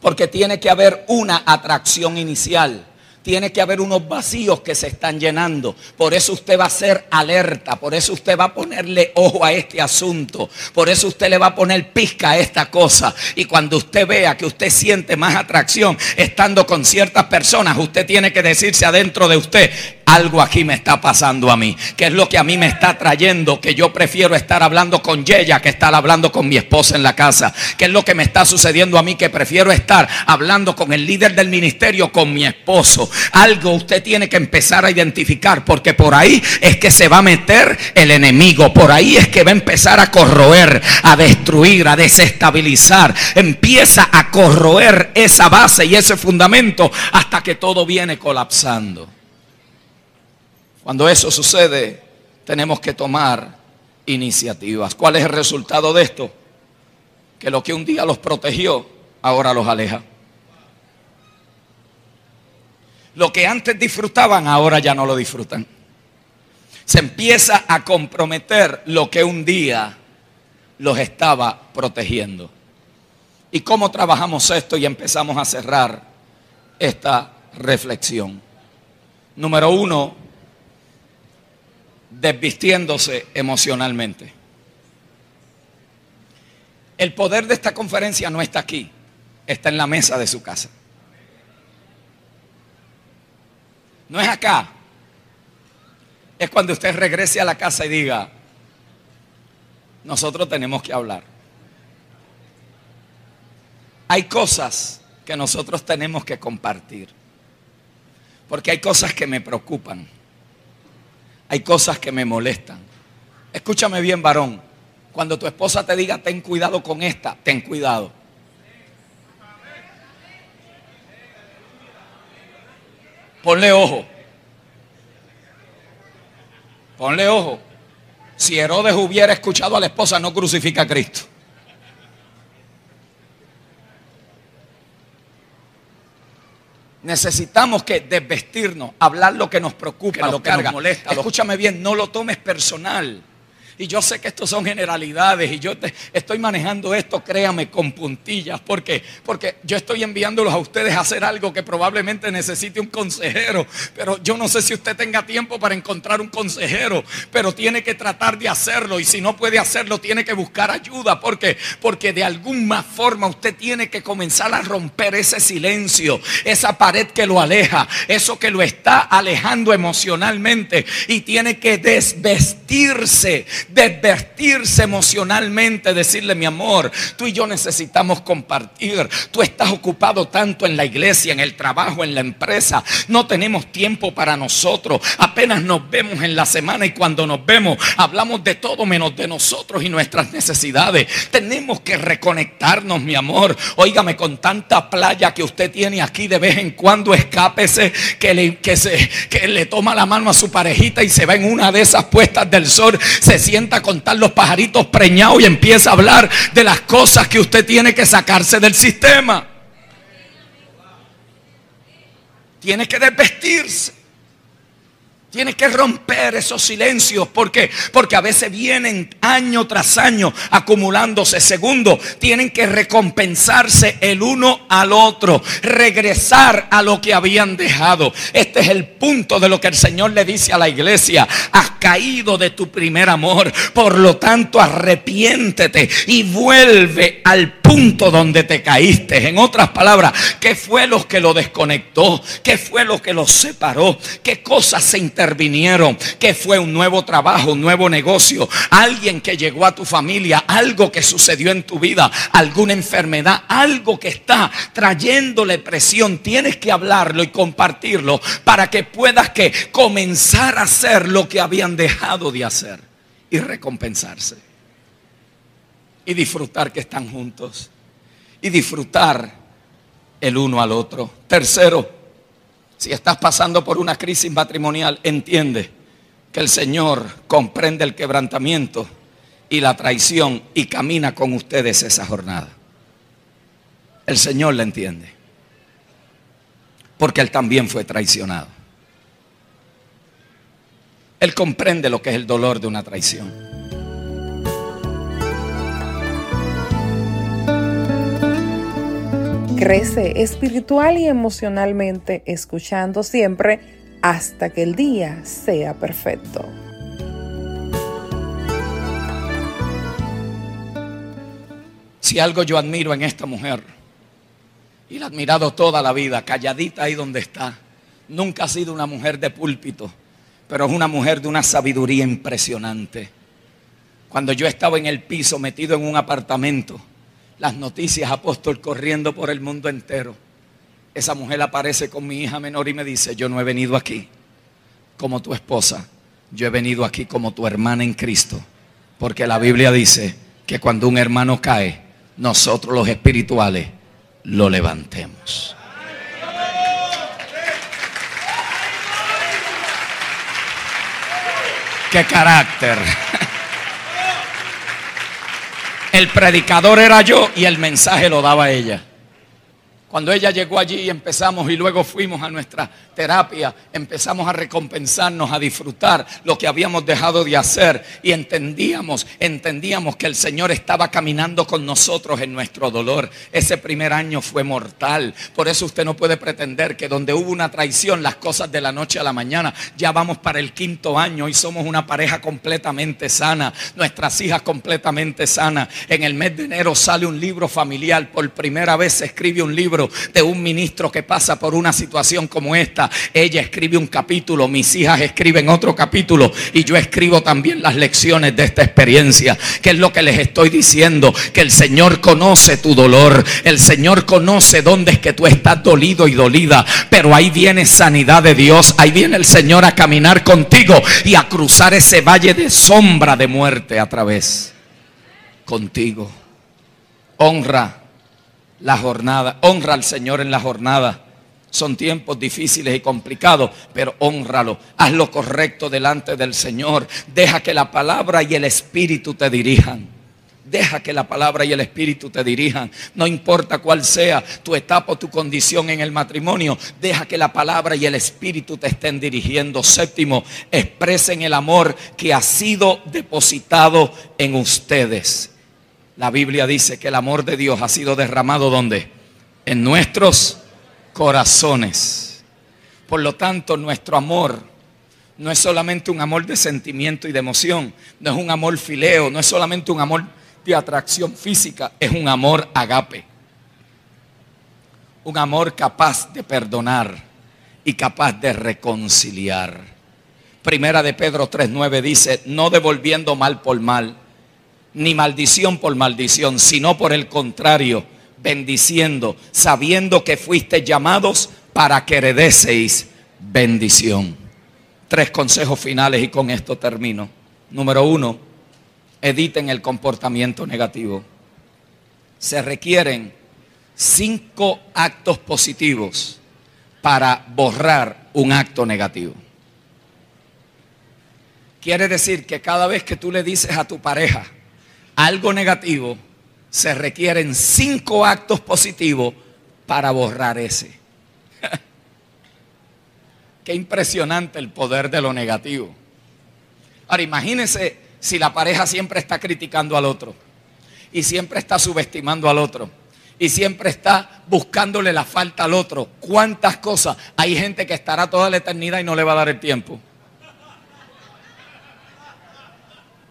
Porque tiene que haber una atracción inicial. Tiene que haber unos vacíos que se están llenando. Por eso usted va a ser alerta. Por eso usted va a ponerle ojo a este asunto. Por eso usted le va a poner pizca a esta cosa. Y cuando usted vea que usted siente más atracción estando con ciertas personas, usted tiene que decirse adentro de usted, algo aquí me está pasando a mí. ¿Qué es lo que a mí me está trayendo? Que yo prefiero estar hablando con Yeya que estar hablando con mi esposa en la casa. ¿Qué es lo que me está sucediendo a mí? Que prefiero estar hablando con el líder del ministerio, con mi esposo. Algo usted tiene que empezar a identificar porque por ahí es que se va a meter el enemigo. Por ahí es que va a empezar a corroer, a destruir, a desestabilizar. Empieza a corroer esa base y ese fundamento hasta que todo viene colapsando. Cuando eso sucede, tenemos que tomar iniciativas. ¿Cuál es el resultado de esto? Que lo que un día los protegió, ahora los aleja. Lo que antes disfrutaban, ahora ya no lo disfrutan. Se empieza a comprometer lo que un día los estaba protegiendo. ¿Y cómo trabajamos esto? Y empezamos a cerrar esta reflexión. Número uno, desvistiéndose emocionalmente. El poder de esta conferencia no está aquí, está en la mesa de su casa. No es acá. Es cuando usted regrese a la casa y diga, nosotros tenemos que hablar. Hay cosas que nosotros tenemos que compartir. Porque hay cosas que me preocupan hay cosas que me molestan. Escúchame bien, varón. Cuando tu esposa te diga, ten cuidado con esta, ten cuidado. Ponle ojo. Ponle ojo. Si Herodes hubiera escuchado a la esposa, no crucifica a Cristo. Necesitamos que desvestirnos, hablar lo que nos preocupa, lo que nos molesta. Escúchame bien, no lo tomes personal. Y yo sé que esto son generalidades y yo estoy manejando esto, créame, con puntillas. ¿Por qué? Porque yo estoy enviándolos a ustedes a hacer algo que probablemente necesite un consejero. Pero yo no sé si usted tenga tiempo para encontrar un consejero. Pero tiene que tratar de hacerlo. Y si no puede hacerlo, tiene que buscar ayuda. ¿Por qué? Porque de alguna forma usted tiene que comenzar a romper ese silencio, esa pared que lo aleja, eso que lo está alejando emocionalmente. Y tiene que desvestirse desvertirse emocionalmente, decirle mi amor, tú y yo necesitamos compartir. Tú estás ocupado tanto en la iglesia, en el trabajo, en la empresa. No tenemos tiempo para nosotros. Apenas nos vemos en la semana y cuando nos vemos hablamos de todo menos de nosotros y nuestras necesidades. Tenemos que reconectarnos, mi amor. Óigame, con tanta playa que usted tiene aquí de vez en cuando, escápese que le, que se, que le toma la mano a su parejita y se va en una de esas puestas del sol. Se siente a contar los pajaritos preñados y empieza a hablar de las cosas que usted tiene que sacarse del sistema. Tiene que desvestirse. Tiene que romper esos silencios. ¿Por qué? Porque a veces vienen año tras año acumulándose. Segundo, tienen que recompensarse el uno al otro. Regresar a lo que habían dejado. Este es el punto de lo que el Señor le dice a la iglesia. Has caído de tu primer amor. Por lo tanto, arrepiéntete y vuelve al punto donde te caíste. En otras palabras, ¿qué fue lo que lo desconectó? ¿Qué fue lo que lo separó? ¿Qué cosas se intervinieron? ¿Qué fue un nuevo trabajo, un nuevo negocio? Alguien que llegó a tu familia, algo que sucedió en tu vida, alguna enfermedad, algo que está trayéndole presión. Tienes que hablarlo y compartirlo para que puedas que comenzar a hacer lo que habían dejado de hacer y recompensarse y disfrutar que están juntos y disfrutar el uno al otro. Tercero, si estás pasando por una crisis matrimonial, entiende que el Señor comprende el quebrantamiento y la traición y camina con ustedes esa jornada. El Señor la entiende. Porque Él también fue traicionado. Él comprende lo que es el dolor de una traición. Crece espiritual y emocionalmente escuchando siempre hasta que el día sea perfecto. Si algo yo admiro en esta mujer, y la he admirado toda la vida, calladita ahí donde está, nunca ha sido una mujer de púlpito, pero es una mujer de una sabiduría impresionante. Cuando yo estaba en el piso metido en un apartamento, las noticias, apóstol, corriendo por el mundo entero. Esa mujer aparece con mi hija menor y me dice, yo no he venido aquí como tu esposa, yo he venido aquí como tu hermana en Cristo. Porque la Biblia dice que cuando un hermano cae, nosotros los espirituales lo levantemos. ¿Qué carácter? El predicador era yo y el mensaje lo daba ella. Cuando ella llegó allí y empezamos y luego fuimos a nuestra terapia, empezamos a recompensarnos, a disfrutar lo que habíamos dejado de hacer y entendíamos, entendíamos que el Señor estaba caminando con nosotros en nuestro dolor. Ese primer año fue mortal. Por eso usted no puede pretender que donde hubo una traición, las cosas de la noche a la mañana, ya vamos para el quinto año y somos una pareja completamente sana, nuestras hijas completamente sanas. En el mes de enero sale un libro familiar, por primera vez se escribe un libro de un ministro que pasa por una situación como esta. Ella escribe un capítulo, mis hijas escriben otro capítulo y yo escribo también las lecciones de esta experiencia. Que es lo que les estoy diciendo? Que el Señor conoce tu dolor. El Señor conoce dónde es que tú estás dolido y dolida. Pero ahí viene sanidad de Dios. Ahí viene el Señor a caminar contigo y a cruzar ese valle de sombra de muerte a través contigo. Honra la jornada. Honra al Señor en la jornada. Son tiempos difíciles y complicados, pero honralo. Haz lo correcto delante del Señor. Deja que la palabra y el Espíritu te dirijan. Deja que la palabra y el espíritu te dirijan. No importa cuál sea tu etapa o tu condición en el matrimonio. Deja que la palabra y el espíritu te estén dirigiendo. Séptimo, expresen el amor que ha sido depositado en ustedes. La Biblia dice que el amor de Dios ha sido derramado ¿dónde? En nuestros corazones. Por lo tanto, nuestro amor no es solamente un amor de sentimiento y de emoción, no es un amor fileo, no es solamente un amor de atracción física, es un amor agape. Un amor capaz de perdonar y capaz de reconciliar. Primera de Pedro 3:9 dice, no devolviendo mal por mal, ni maldición por maldición, sino por el contrario, bendiciendo, sabiendo que fuiste llamados para que heredeseis bendición. Tres consejos finales y con esto termino. Número uno, editen el comportamiento negativo. Se requieren cinco actos positivos para borrar un acto negativo. Quiere decir que cada vez que tú le dices a tu pareja algo negativo, se requieren cinco actos positivos para borrar ese. Qué impresionante el poder de lo negativo. Ahora imagínense si la pareja siempre está criticando al otro y siempre está subestimando al otro y siempre está buscándole la falta al otro. ¿Cuántas cosas? Hay gente que estará toda la eternidad y no le va a dar el tiempo.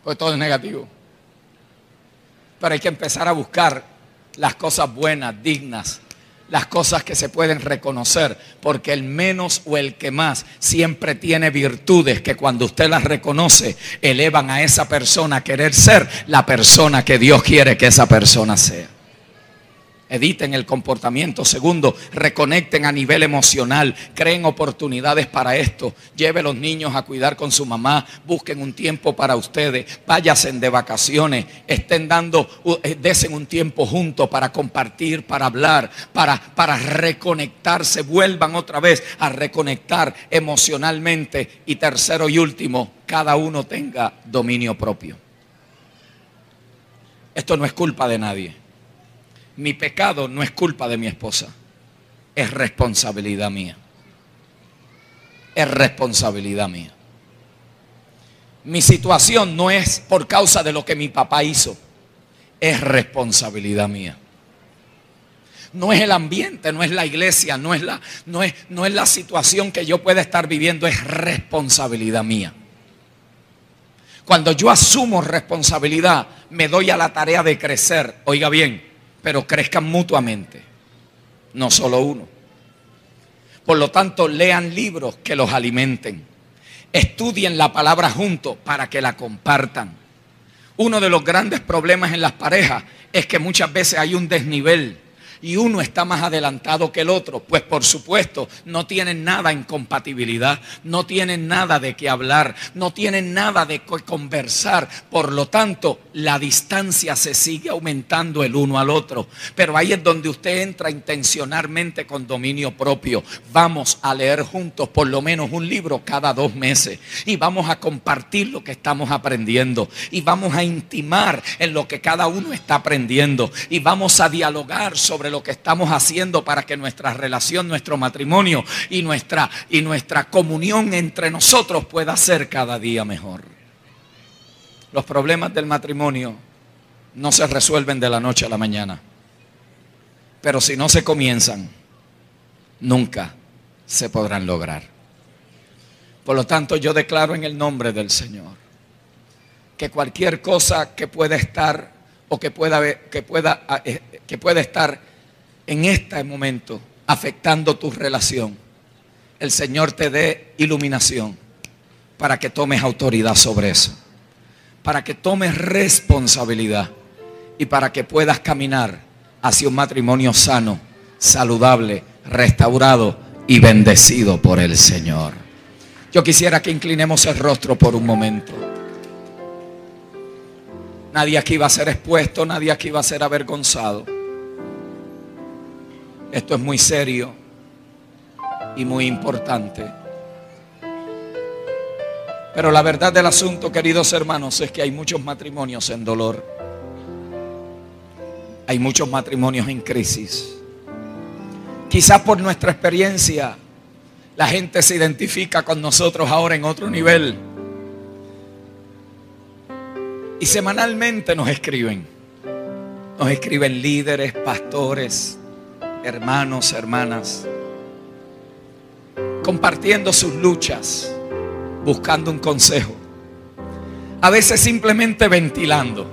Pues todo es negativo. Pero hay que empezar a buscar las cosas buenas, dignas, las cosas que se pueden reconocer, porque el menos o el que más siempre tiene virtudes que cuando usted las reconoce elevan a esa persona a querer ser la persona que Dios quiere que esa persona sea. Editen el comportamiento. Segundo, reconecten a nivel emocional. Creen oportunidades para esto. Lleve los niños a cuidar con su mamá. Busquen un tiempo para ustedes. Váyasen de vacaciones. Estén dando, eh, desen un tiempo juntos para compartir, para hablar, para, para reconectarse. Vuelvan otra vez a reconectar emocionalmente. Y tercero y último, cada uno tenga dominio propio. Esto no es culpa de nadie mi pecado no es culpa de mi esposa, es responsabilidad mía. Es responsabilidad mía. Mi situación no es por causa de lo que mi papá hizo, es responsabilidad mía. No es el ambiente, no es la iglesia, no es la, no es, no es la situación que yo pueda estar viviendo, es responsabilidad mía. Cuando yo asumo responsabilidad, me doy a la tarea de crecer. Oiga bien, pero crezcan mutuamente, no solo uno. Por lo tanto, lean libros que los alimenten. Estudien la palabra juntos para que la compartan. Uno de los grandes problemas en las parejas es que muchas veces hay un desnivel y uno está más adelantado que el otro, pues por supuesto no tienen nada en compatibilidad, no tienen nada de qué hablar, no tienen nada de qué conversar, por lo tanto la distancia se sigue aumentando el uno al otro. Pero ahí es donde usted entra intencionalmente con dominio propio. Vamos a leer juntos por lo menos un libro cada dos meses y vamos a compartir lo que estamos aprendiendo y vamos a intimar en lo que cada uno está aprendiendo y vamos a dialogar sobre lo que estamos haciendo para que nuestra relación, nuestro matrimonio y nuestra, y nuestra comunión entre nosotros pueda ser cada día mejor. Los problemas del matrimonio no se resuelven de la noche a la mañana, pero si no se comienzan, nunca se podrán lograr. Por lo tanto, yo declaro en el nombre del Señor que cualquier cosa que pueda estar o que pueda, que pueda, eh, que pueda estar en este momento afectando tu relación, el Señor te dé iluminación para que tomes autoridad sobre eso, para que tomes responsabilidad y para que puedas caminar hacia un matrimonio sano, saludable, restaurado y bendecido por el Señor. Yo quisiera que inclinemos el rostro por un momento. Nadie aquí va a ser expuesto, nadie aquí va a ser avergonzado. Esto es muy serio y muy importante. Pero la verdad del asunto, queridos hermanos, es que hay muchos matrimonios en dolor. hay muchos matrimonios en crisis. Quizás por nuestra experiencia la gente se identifica con nosotros ahora en otro nivel. Y semanalmente nos escriben. Nos escriben líderes, pastores, hermanos, hermanas, compartiendo sus luchas, buscando un consejo. A veces simplemente ventilando.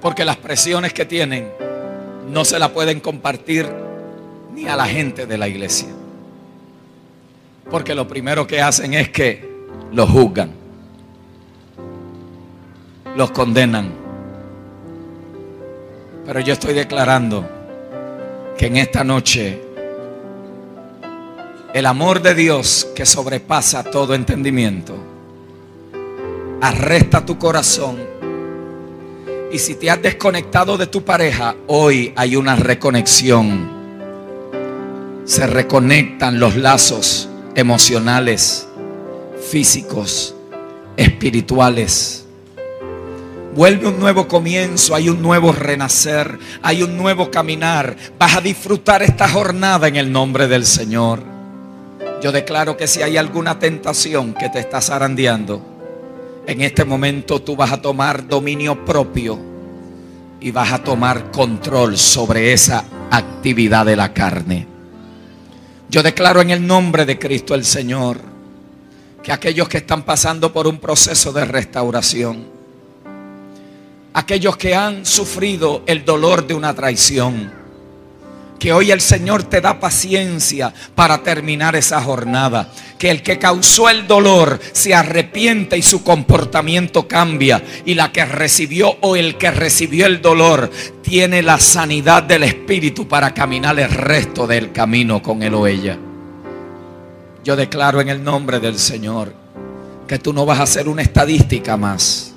Porque las presiones que tienen no se la pueden compartir ni a la gente de la iglesia. Porque lo primero que hacen es que los juzgan, los condenan. Pero yo estoy declarando que en esta noche el amor de Dios que sobrepasa todo entendimiento arresta tu corazón. Y si te has desconectado de tu pareja, hoy hay una reconexión. Se reconectan los lazos emocionales, físicos, espirituales. Vuelve un nuevo comienzo, hay un nuevo renacer, hay un nuevo caminar. Vas a disfrutar esta jornada en el nombre del Señor. Yo declaro que si hay alguna tentación que te está zarandeando, en este momento tú vas a tomar dominio propio y vas a tomar control sobre esa actividad de la carne. Yo declaro en el nombre de Cristo el Señor que aquellos que están pasando por un proceso de restauración, aquellos que han sufrido el dolor de una traición, que hoy el Señor te da paciencia para terminar esa jornada. Que el que causó el dolor se arrepiente y su comportamiento cambia. Y la que recibió o el que recibió el dolor tiene la sanidad del Espíritu para caminar el resto del camino con él o ella. Yo declaro en el nombre del Señor que tú no vas a ser una estadística más.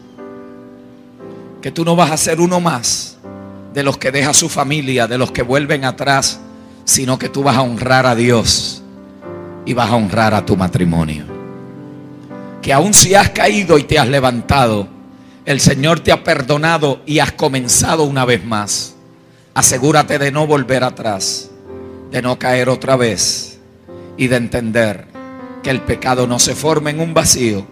Que tú no vas a ser uno más de los que deja su familia, de los que vuelven atrás, sino que tú vas a honrar a Dios y vas a honrar a tu matrimonio. Que aun si has caído y te has levantado, el Señor te ha perdonado y has comenzado una vez más. Asegúrate de no volver atrás, de no caer otra vez y de entender que el pecado no se forma en un vacío,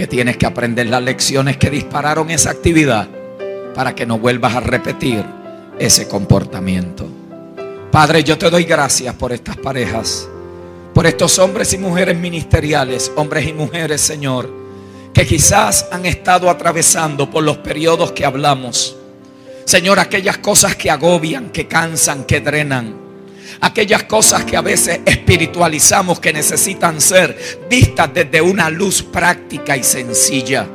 que tienes que aprender las lecciones que dispararon esa actividad para que no vuelvas a repetir ese comportamiento. Padre, yo te doy gracias por estas parejas, por estos hombres y mujeres ministeriales, hombres y mujeres, Señor, que quizás han estado atravesando por los periodos que hablamos. Señor, aquellas cosas que agobian, que cansan, que drenan. Aquellas cosas que a veces espiritualizamos que necesitan ser vistas desde una luz práctica y sencilla.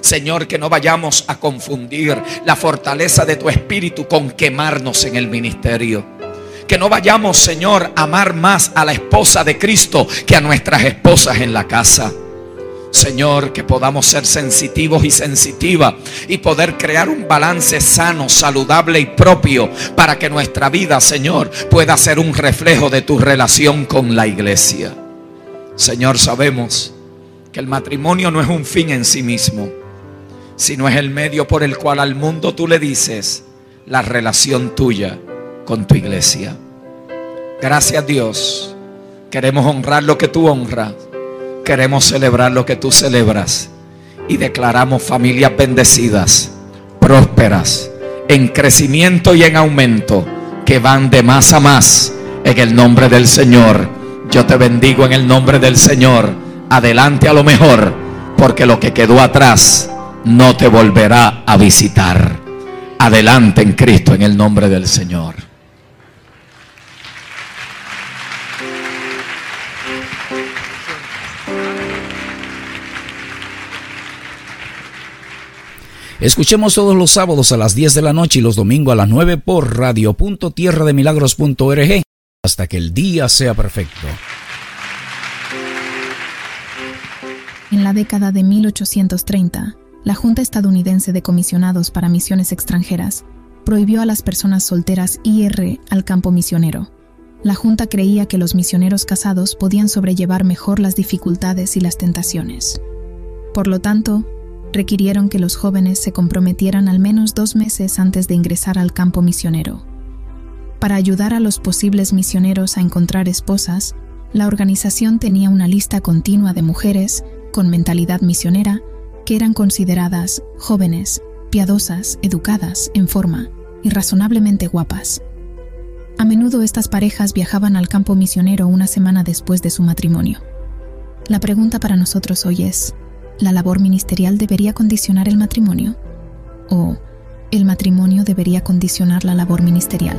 Señor, que no vayamos a confundir la fortaleza de tu espíritu con quemarnos en el ministerio. Que no vayamos, Señor, a amar más a la esposa de Cristo que a nuestras esposas en la casa. Señor, que podamos ser sensitivos y sensitivas y poder crear un balance sano, saludable y propio para que nuestra vida, Señor, pueda ser un reflejo de tu relación con la iglesia. Señor, sabemos que el matrimonio no es un fin en sí mismo sino es el medio por el cual al mundo tú le dices la relación tuya con tu iglesia. Gracias Dios. Queremos honrar lo que tú honras. Queremos celebrar lo que tú celebras. Y declaramos familias bendecidas, prósperas, en crecimiento y en aumento, que van de más a más en el nombre del Señor. Yo te bendigo en el nombre del Señor. Adelante a lo mejor, porque lo que quedó atrás no te volverá a visitar. Adelante en Cristo en el nombre del Señor. Escuchemos todos los sábados a las 10 de la noche y los domingos a las 9 por radio.tierrademilagros.org hasta que el día sea perfecto. En la década de 1830, la Junta Estadounidense de Comisionados para Misiones Extranjeras prohibió a las personas solteras IR al campo misionero. La Junta creía que los misioneros casados podían sobrellevar mejor las dificultades y las tentaciones. Por lo tanto, requirieron que los jóvenes se comprometieran al menos dos meses antes de ingresar al campo misionero. Para ayudar a los posibles misioneros a encontrar esposas, la organización tenía una lista continua de mujeres con mentalidad misionera que eran consideradas jóvenes, piadosas, educadas, en forma y razonablemente guapas. A menudo estas parejas viajaban al campo misionero una semana después de su matrimonio. La pregunta para nosotros hoy es, ¿la labor ministerial debería condicionar el matrimonio? ¿O el matrimonio debería condicionar la labor ministerial?